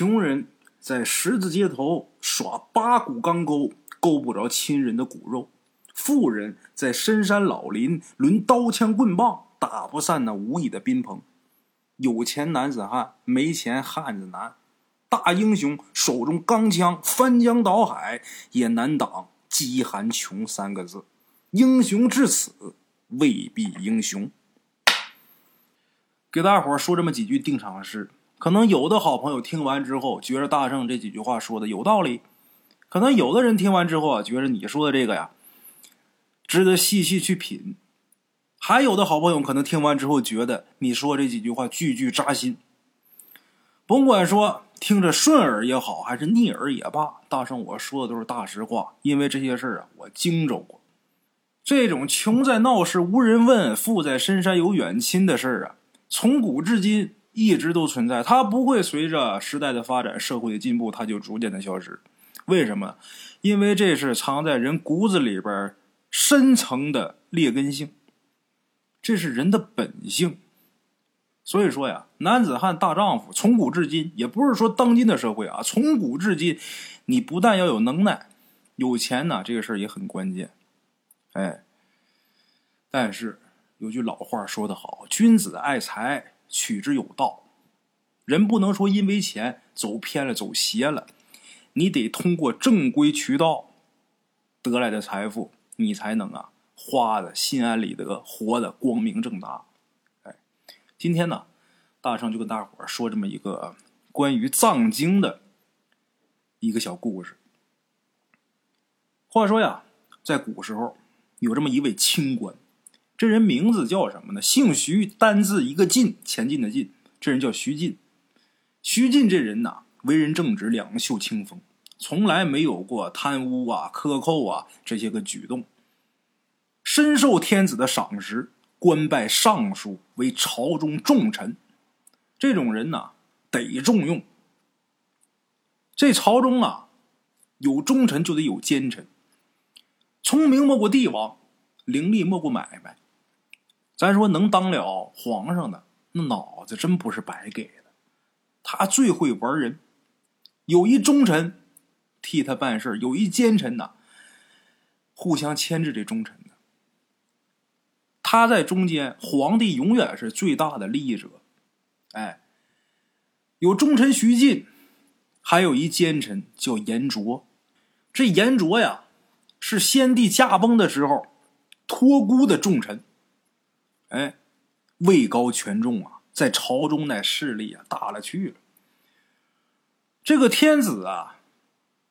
穷人在十字街头耍八股钢钩，勾不着亲人的骨肉；富人在深山老林抡刀枪棍棒，打不散那无义的宾朋。有钱男子汉，没钱汉子难。大英雄手中钢枪，翻江倒海也难挡“饥寒穷”三个字。英雄至此，未必英雄。给大伙说这么几句定场诗，可能有的好朋友听完之后，觉得大圣这几句话说的有道理；可能有的人听完之后啊，觉得你说的这个呀，值得细细去品；还有的好朋友可能听完之后，觉得你说这几句话句句扎心。甭管说听着顺耳也好，还是逆耳也罢，大圣我说的都是大实话，因为这些事儿啊，我经着过。这种穷在闹市无人问，富在深山有远亲的事儿啊，从古至今一直都存在。它不会随着时代的发展、社会的进步，它就逐渐的消失。为什么？因为这是藏在人骨子里边深层的劣根性，这是人的本性。所以说呀，男子汉大丈夫，从古至今，也不是说当今的社会啊，从古至今，你不但要有能耐、有钱呢，这个事儿也很关键。哎，但是有句老话说得好：“君子爱财，取之有道。”人不能说因为钱走偏了、走邪了，你得通过正规渠道得来的财富，你才能啊花的心安理得，活的光明正大。哎今天呢，大圣就跟大伙说这么一个关于藏经的一个小故事。话说呀，在古时候有这么一位清官，这人名字叫什么呢？姓徐，单字一个进，前进的进。这人叫徐进。徐进这人呐，为人正直，两袖清风，从来没有过贪污啊、克扣啊这些个举动，深受天子的赏识。官拜尚书，为朝中重臣。这种人呐，得重用。这朝中啊，有忠臣就得有奸臣。聪明莫过帝王，伶俐莫过买卖。咱说能当了皇上的，那脑子真不是白给的。他最会玩人，有一忠臣替他办事，有一奸臣呐，互相牵制这忠臣呢。他在中间，皇帝永远是最大的利益者。哎，有忠臣徐进，还有一奸臣叫严卓。这严卓呀，是先帝驾崩的时候托孤的重臣。哎，位高权重啊，在朝中那势力啊大了去了。这个天子啊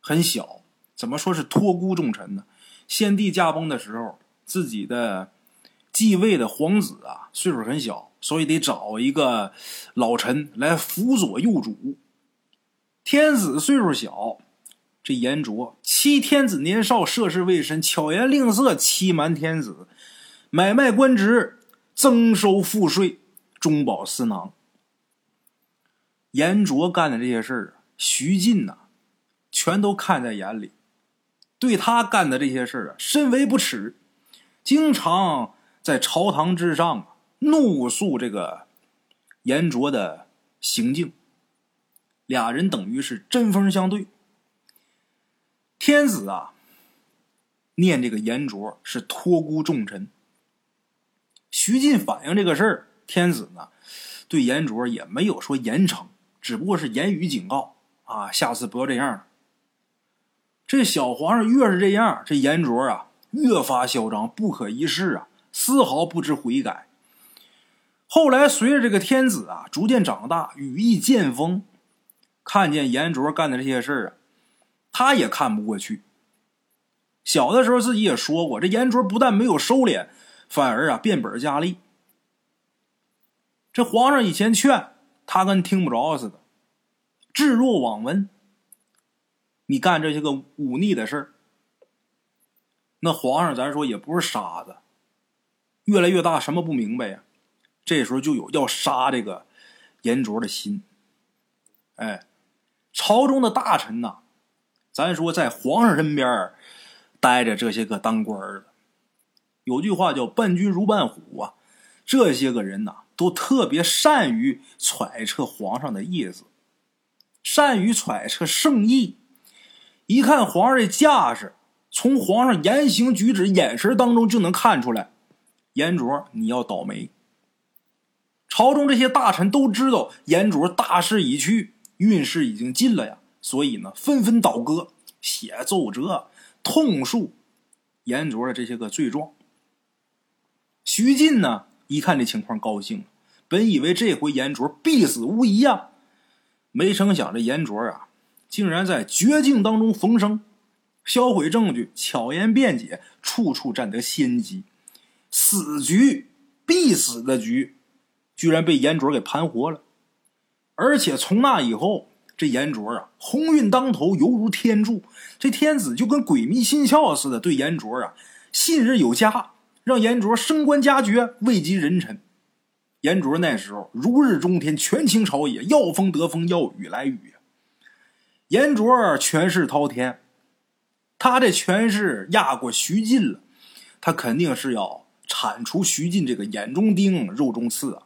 很小，怎么说是托孤重臣呢？先帝驾崩的时候，自己的。继位的皇子啊，岁数很小，所以得找一个老臣来辅佐幼主。天子岁数小，这严卓欺天子年少，涉世未深，巧言令色，欺瞒天子，买卖官职，增收赋税，中饱私囊。严卓干的这些事儿，徐进呐，全都看在眼里，对他干的这些事儿啊，深为不耻，经常。在朝堂之上啊，怒诉这个严卓的行径，俩人等于是针锋相对。天子啊，念这个严卓是托孤重臣。徐进反映这个事儿，天子呢对严卓也没有说严惩，只不过是言语警告啊，下次不要这样了。这小皇上越是这样，这严卓啊越发嚣张，不可一世啊。丝毫不知悔改。后来随着这个天子啊逐渐长大，羽翼渐丰，看见严卓干的这些事儿啊，他也看不过去。小的时候自己也说过，这严卓不但没有收敛，反而啊变本加厉。这皇上以前劝他，跟听不着似的，置若罔闻。你干这些个忤逆的事儿，那皇上咱说也不是傻子。越来越大，什么不明白呀？这时候就有要杀这个严卓的心。哎，朝中的大臣呐，咱说在皇上身边待着这些个当官的，有句话叫“伴君如伴虎”啊。这些个人呐，都特别善于揣测皇上的意思。善于揣测圣意。一看皇上这架势，从皇上言行举止、眼神当中就能看出来，严卓你要倒霉。朝中这些大臣都知道严卓大势已去，运势已经尽了呀，所以呢，纷纷倒戈，写奏折，痛述严卓的这些个罪状。徐进呢，一看这情况，高兴了。本以为这回严卓必死无疑呀，没成想这严卓啊，竟然在绝境当中逢生，销毁证据，巧言辩解，处处占得先机。死局，必死的局，居然被严卓给盘活了。而且从那以后，这严卓啊，鸿运当头，犹如天助。这天子就跟鬼迷心窍似的，对严卓啊信任有加，让严卓升官加爵，位极人臣。严卓那时候如日中天，权倾朝野，要风得风，要雨来雨严卓权势滔天，他这权势压过徐进了，他肯定是要铲除徐进这个眼中钉、肉中刺啊。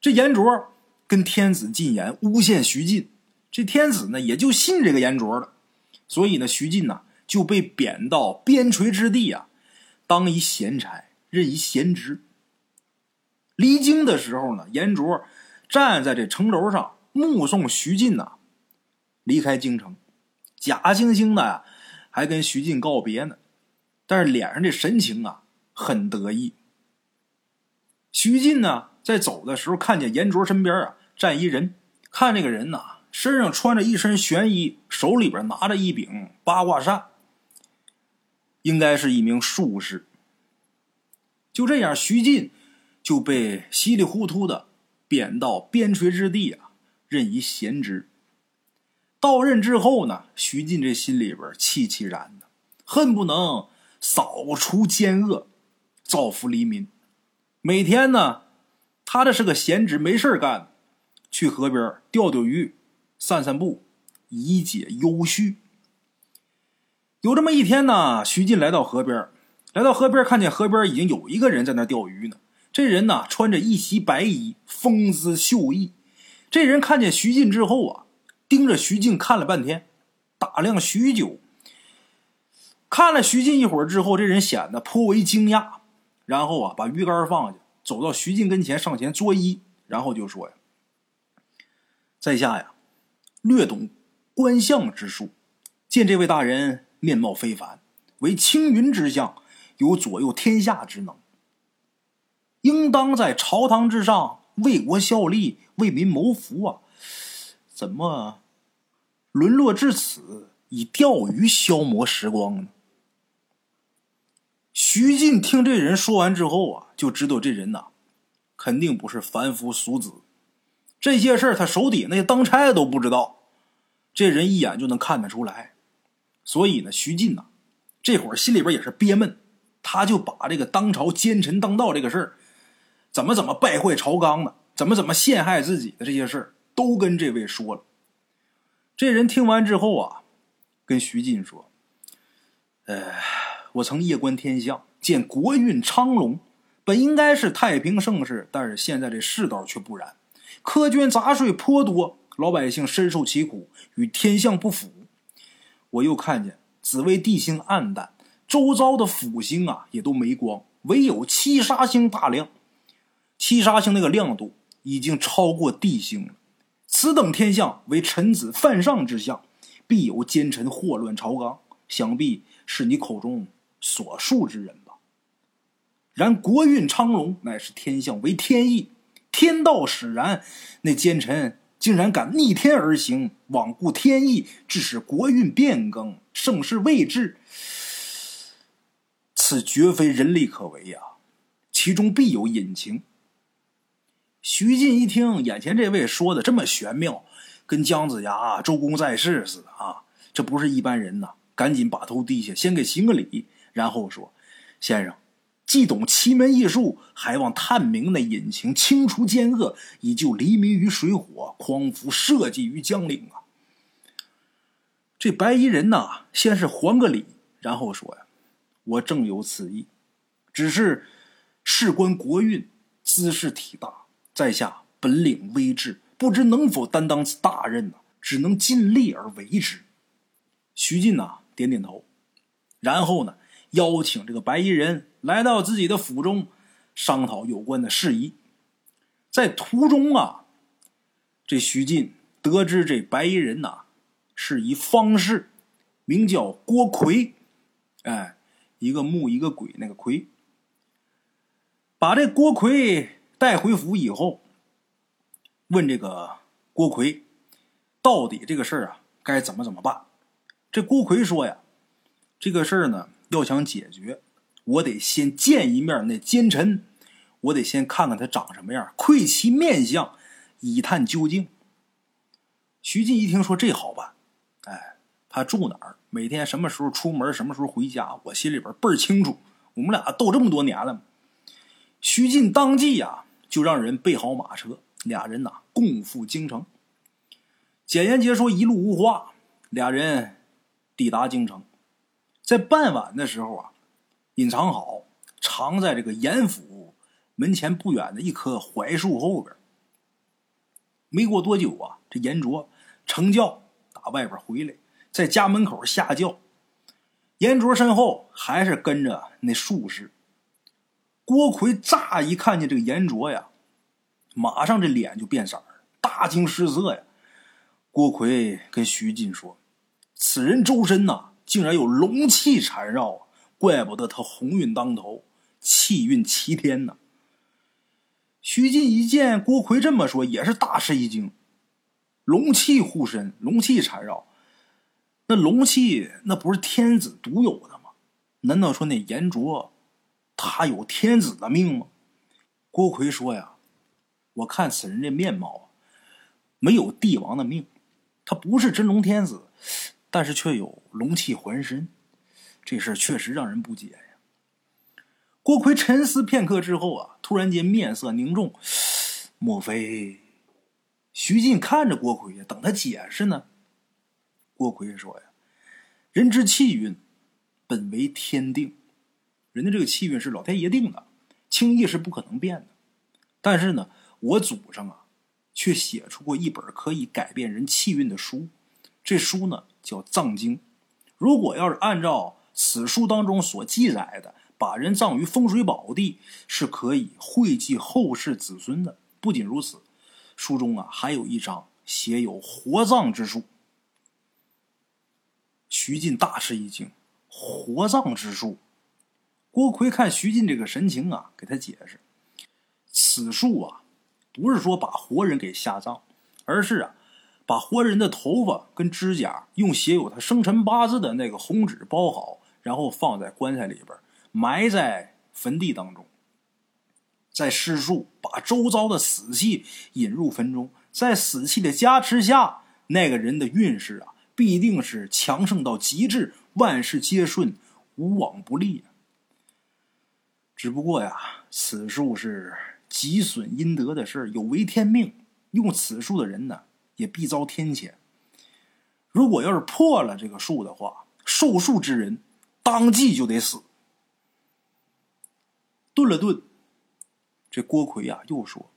这严卓跟天子进言诬陷徐进，这天子呢也就信这个严卓了，所以呢，徐进呢就被贬到边陲之地啊，当一闲差，任一闲职。离京的时候呢，严卓站在这城楼上目送徐进呐离开京城，假惺惺的呀，还跟徐进告别呢，但是脸上这神情啊很得意。徐进呢在走的时候，看见严卓身边啊站一人，看这个人呐身上穿着一身玄衣，手里边拿着一柄八卦扇，应该是一名术士。就这样，徐进。就被稀里糊涂的贬到边陲之地啊，任一闲职。到任之后呢，徐进这心里边气气然的，恨不能扫除奸恶，造福黎民。每天呢，他这是个闲职，没事干，去河边钓钓鱼，散散步，以解忧绪。有这么一天呢，徐进来到河边，来到河边，看见河边已经有一个人在那钓鱼呢。这人呢，穿着一袭白衣，风姿秀逸。这人看见徐进之后啊，盯着徐进看了半天，打量许久。看了徐进一会儿之后，这人显得颇为惊讶，然后啊，把鱼竿放下，走到徐进跟前，上前作揖，然后就说：“呀，在下呀，略懂观相之术，见这位大人面貌非凡，为青云之相，有左右天下之能。”应当在朝堂之上为国效力，为民谋福啊！怎么沦落至此，以钓鱼消磨时光呢？徐进听这人说完之后啊，就知道这人呐，肯定不是凡夫俗子。这些事儿他手底那些当差的都不知道，这人一眼就能看得出来。所以呢，徐进呐，这会儿心里边也是憋闷，他就把这个当朝奸臣当道这个事儿。怎么怎么败坏朝纲的，怎么怎么陷害自己的这些事儿，都跟这位说了。这人听完之后啊，跟徐进说：“呃，我曾夜观天象，见国运昌隆，本应该是太平盛世，但是现在这世道却不然，苛捐杂税颇多，老百姓深受其苦，与天象不符。我又看见紫微地星暗淡，周遭的辅星啊也都没光，唯有七杀星大亮。”七杀星那个亮度已经超过地星了，此等天象为臣子犯上之象，必有奸臣祸乱朝纲，想必是你口中所述之人吧？然国运昌隆乃是天象为天意，天道使然，那奸臣竟然敢逆天而行，罔顾天意，致使国运变更，盛世未至，此绝非人力可为呀！其中必有隐情。徐进一听，眼前这位说的这么玄妙，跟姜子牙、周公在世似的啊！这不是一般人呐！赶紧把头低下，先给行个礼，然后说：“先生，既懂奇门异术，还望探明那隐情，清除奸恶，以救黎民于水火，匡扶社稷于江陵啊！”这白衣人呐，先是还个礼，然后说：“呀，我正有此意，只是事关国运，兹事体大。”在下本领微智，不知能否担当此大任呢？只能尽力而为之。徐进呐，点点头，然后呢，邀请这个白衣人来到自己的府中，商讨有关的事宜。在途中啊，这徐进得知这白衣人呐，是一方士，名叫郭奎，哎，一个木一个鬼那个奎。把这郭奎带回府以后，问这个郭奎，到底这个事儿啊该怎么怎么办？这郭奎说呀，这个事儿呢要想解决，我得先见一面那奸臣，我得先看看他长什么样，窥其面相，以探究竟。徐进一听说这好办，哎，他住哪儿，每天什么时候出门，什么时候回家，我心里边倍儿清楚。我们俩斗这么多年了。徐进当即呀，就让人备好马车，俩人呐共赴京城。简言杰说：“一路无话。”俩人抵达京城，在傍晚的时候啊，隐藏好，藏在这个严府门前不远的一棵槐树后边。没过多久啊，这严卓乘轿打外边回来，在家门口下轿。严卓身后还是跟着那术士。郭奎乍一看见这个严卓呀，马上这脸就变色了，大惊失色呀。郭奎跟徐进说：“此人周身呐，竟然有龙气缠绕啊，怪不得他鸿运当头，气运齐天呐。”徐进一见郭奎这么说，也是大吃一惊：“龙气护身，龙气缠绕，那龙气那不是天子独有的吗？难道说那严卓？”他有天子的命吗？郭奎说呀：“我看此人这面貌啊，没有帝王的命。他不是真龙天子，但是却有龙气环身，这事确实让人不解。”郭奎沉思片刻之后啊，突然间面色凝重，莫非？徐进看着郭奎呀，等他解释呢。郭奎说呀：“人之气运，本为天定。”人的这个气运是老天爷定的，轻易是不可能变的。但是呢，我祖上啊，却写出过一本可以改变人气运的书。这书呢叫《藏经》。如果要是按照此书当中所记载的，把人葬于风水宝地，是可以惠及后世子孙的。不仅如此，书中啊还有一章写有活葬之术。徐进大吃一惊，活葬之术。郭奎看徐进这个神情啊，给他解释：此术啊，不是说把活人给下葬，而是啊，把活人的头发跟指甲用写有他生辰八字的那个红纸包好，然后放在棺材里边，埋在坟地当中。在施术把周遭的死气引入坟中，在死气的加持下，那个人的运势啊，必定是强盛到极致，万事皆顺，无往不利。只不过呀，此术是极损阴德的事有违天命。用此术的人呢，也必遭天谴。如果要是破了这个术的话，受术之人当即就得死。顿了顿，这郭奎呀又说：“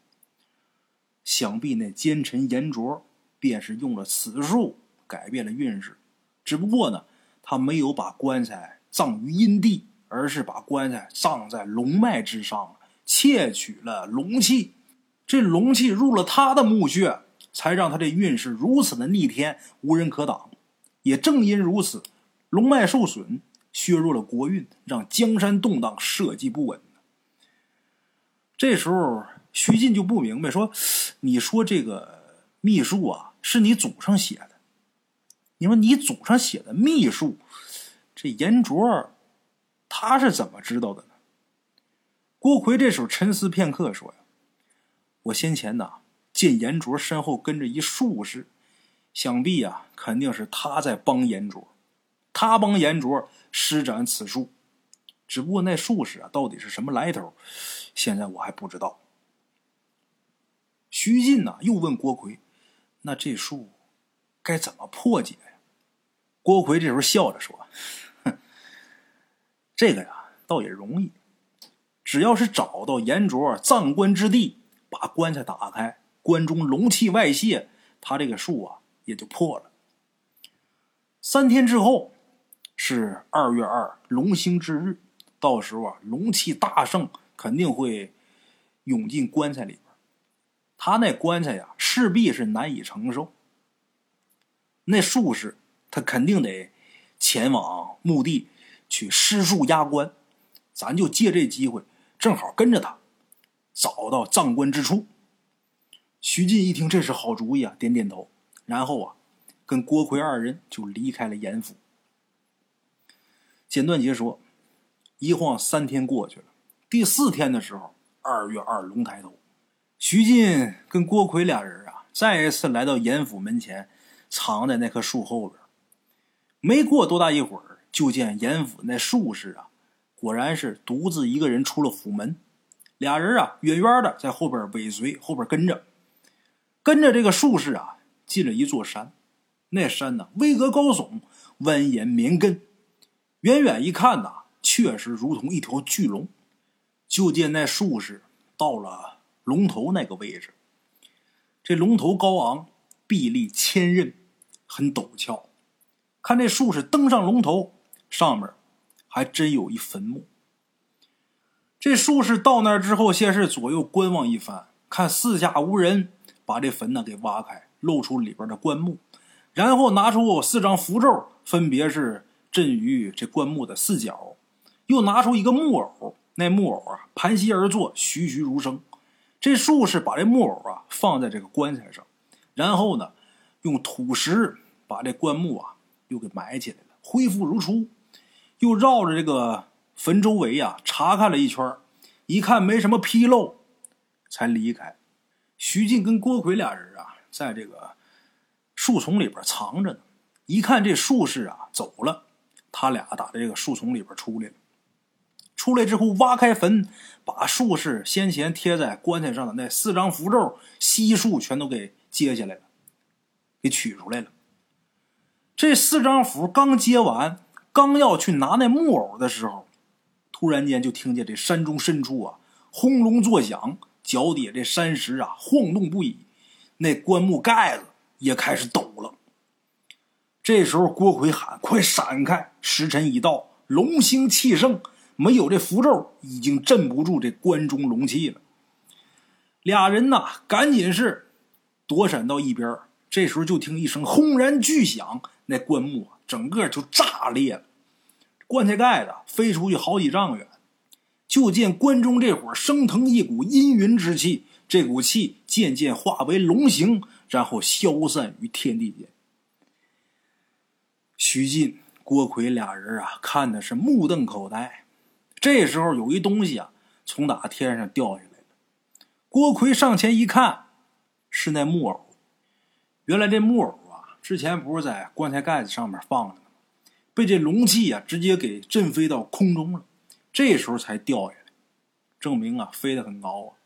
想必那奸臣严卓便是用了此术改变了运势。只不过呢，他没有把棺材葬于阴地。”而是把棺材葬在龙脉之上，窃取了龙气。这龙气入了他的墓穴，才让他这运势如此的逆天，无人可挡。也正因如此，龙脉受损，削弱了国运，让江山动荡，社稷不稳。这时候，徐进就不明白，说：“你说这个秘术啊，是你祖上写的？你说你祖上写的秘术，这严卓。”他是怎么知道的呢？郭奎这时候沉思片刻，说：“呀，我先前呐见严卓身后跟着一术士，想必呀肯定是他在帮严卓，他帮严卓施展此术。只不过那术士啊到底是什么来头，现在我还不知道。”徐进呐又问郭奎：“那这术该怎么破解呀？”郭奎这时候笑着说。这个呀，倒也容易，只要是找到严卓葬棺之地，把棺材打开，关中龙气外泄，他这个术啊也就破了。三天之后是二月二龙兴之日，到时候啊龙气大盛，肯定会涌进棺材里边。他那棺材呀，势必是难以承受。那术士他肯定得前往墓地去施术压棺，咱就借这机会，正好跟着他，找到葬棺之处。徐进一听这是好主意啊，点点头，然后啊，跟郭奎二人就离开了严府。简短截说，一晃三天过去了，第四天的时候，二月二龙抬头。徐进跟郭奎俩人啊，再一次来到严府门前，藏在那棵树后边。没过多大一会儿，就见严府那术士啊，果然是独自一个人出了府门。俩人啊，远远的在后边尾随，后边跟着，跟着这个术士啊，进了一座山。那山呢，巍峨高耸，蜿蜒绵亘。远远一看呐，确实如同一条巨龙。就见那术士到了。龙头那个位置，这龙头高昂，臂力千仞，很陡峭。看这术士登上龙头，上面还真有一坟墓。这术士到那之后，先是左右观望一番，看四下无人，把这坟呢给挖开，露出里边的棺木，然后拿出四张符咒，分别是镇于这棺木的四角，又拿出一个木偶，那木偶啊盘膝而坐，栩栩如生。这术士把这木偶啊放在这个棺材上，然后呢，用土石把这棺木啊又给埋起来了，恢复如初。又绕着这个坟周围啊查看了一圈，一看没什么纰漏，才离开。徐进跟郭奎俩人啊，在这个树丛里边藏着呢。一看这术士啊走了，他俩打这个树丛里边出来了。出来之后，挖开坟，把术士先前贴在棺材上的那四张符咒悉数全都给揭下来了，给取出来了。这四张符刚揭完，刚要去拿那木偶的时候，突然间就听见这山中深处啊轰隆作响，脚底下这山石啊晃动不已，那棺木盖子也开始抖了。这时候，郭奎喊：“快闪开！时辰已到，龙兴气盛。”没有这符咒，已经镇不住这关中龙气了。俩人呐，赶紧是躲闪到一边。这时候就听一声轰然巨响，那棺木啊，整个就炸裂了，棺材盖子飞出去好几丈远。就见关中这会儿升腾一股阴云之气，这股气渐渐化为龙形，然后消散于天地间。徐进、郭奎俩人啊，看的是目瞪口呆。这时候有一东西啊，从打天上掉下来了。郭奎上前一看，是那木偶。原来这木偶啊，之前不是在棺材盖子上面放着呢，被这龙气啊直接给震飞到空中了。这时候才掉下来，证明啊飞得很高啊。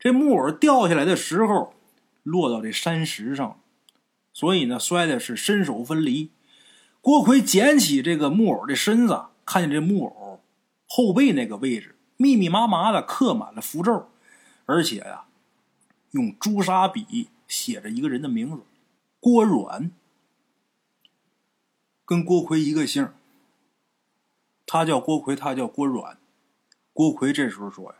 这木偶掉下来的时候，落到这山石上，所以呢摔的是身首分离。郭奎捡起这个木偶的身子，看见这木偶。后背那个位置密密麻麻的刻满了符咒，而且呀，用朱砂笔写着一个人的名字，郭软，跟郭奎一个姓。他叫郭奎，他叫郭软。郭奎这时候说呀：“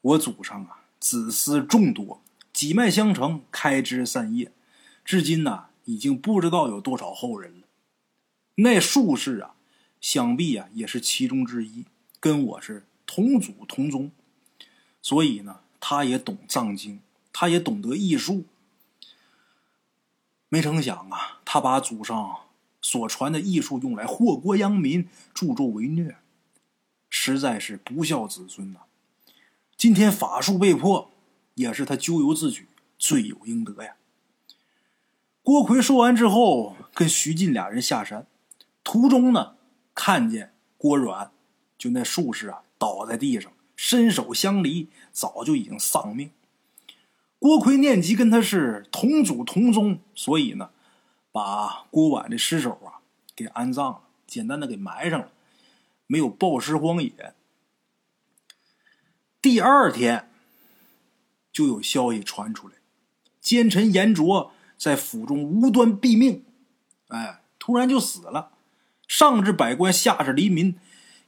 我祖上啊，子嗣众多，几脉相承，开枝散叶，至今呐，已经不知道有多少后人了。那术士啊，想必啊，也是其中之一。”跟我是同祖同宗，所以呢，他也懂藏经，他也懂得艺术。没成想啊，他把祖上所传的艺术用来祸国殃民、助纣为虐，实在是不孝子孙呐！今天法术被破，也是他咎由自取，罪有应得呀。郭奎说完之后，跟徐进俩人下山，途中呢，看见郭软。就那术士啊，倒在地上，身首相离，早就已经丧命。郭奎念及跟他是同祖同宗，所以呢，把郭婉的尸首啊给安葬了，简单的给埋上了，没有暴尸荒野。第二天，就有消息传出来，奸臣严卓在府中无端毙命，哎，突然就死了。上至百官，下至黎民，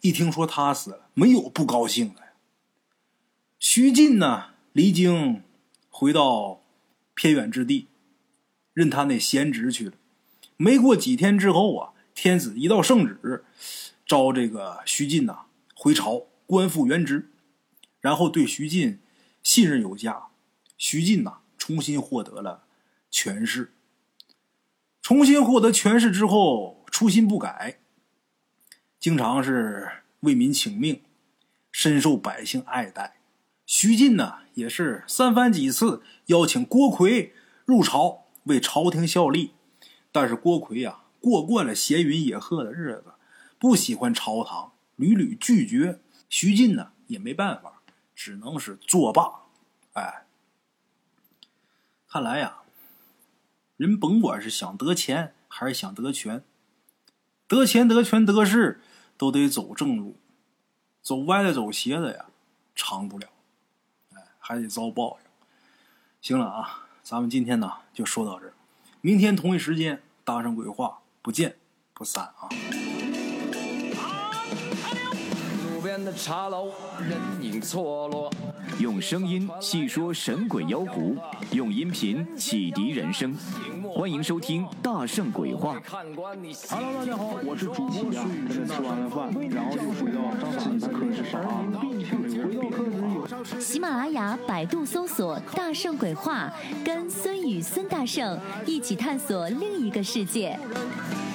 一听说他死了，没有不高兴的。徐进呢，离京回到偏远之地，任他那闲职去了。没过几天之后啊，天子一道圣旨，召这个徐进呐回朝，官复原职，然后对徐进信任有加。徐进呐，重新获得了权势。重新获得权势之后，初心不改，经常是为民请命，深受百姓爱戴。徐进呢，也是三番几次邀请郭奎入朝为朝廷效力，但是郭奎呀，过惯了闲云野鹤的日子，不喜欢朝堂，屡屡拒绝。徐进呢，也没办法，只能是作罢。哎。看来呀，人甭管是想得钱还是想得权，得钱得权得势都得走正路，走歪的走斜的呀，长不了，哎，还得遭报应。行了啊，咱们今天呢就说到这儿，明天同一时间搭上鬼话不见不散啊。的茶楼，人影错落。用声音细说神鬼妖狐，用音频启迪人生。欢迎收听《大圣鬼话》。Hello，大家好，我是主播孙宇。吃完了饭，然后就回到自己的课室喜马拉雅、百度搜索“大圣鬼话”，跟孙宇、孙大圣一起探索另一个世界。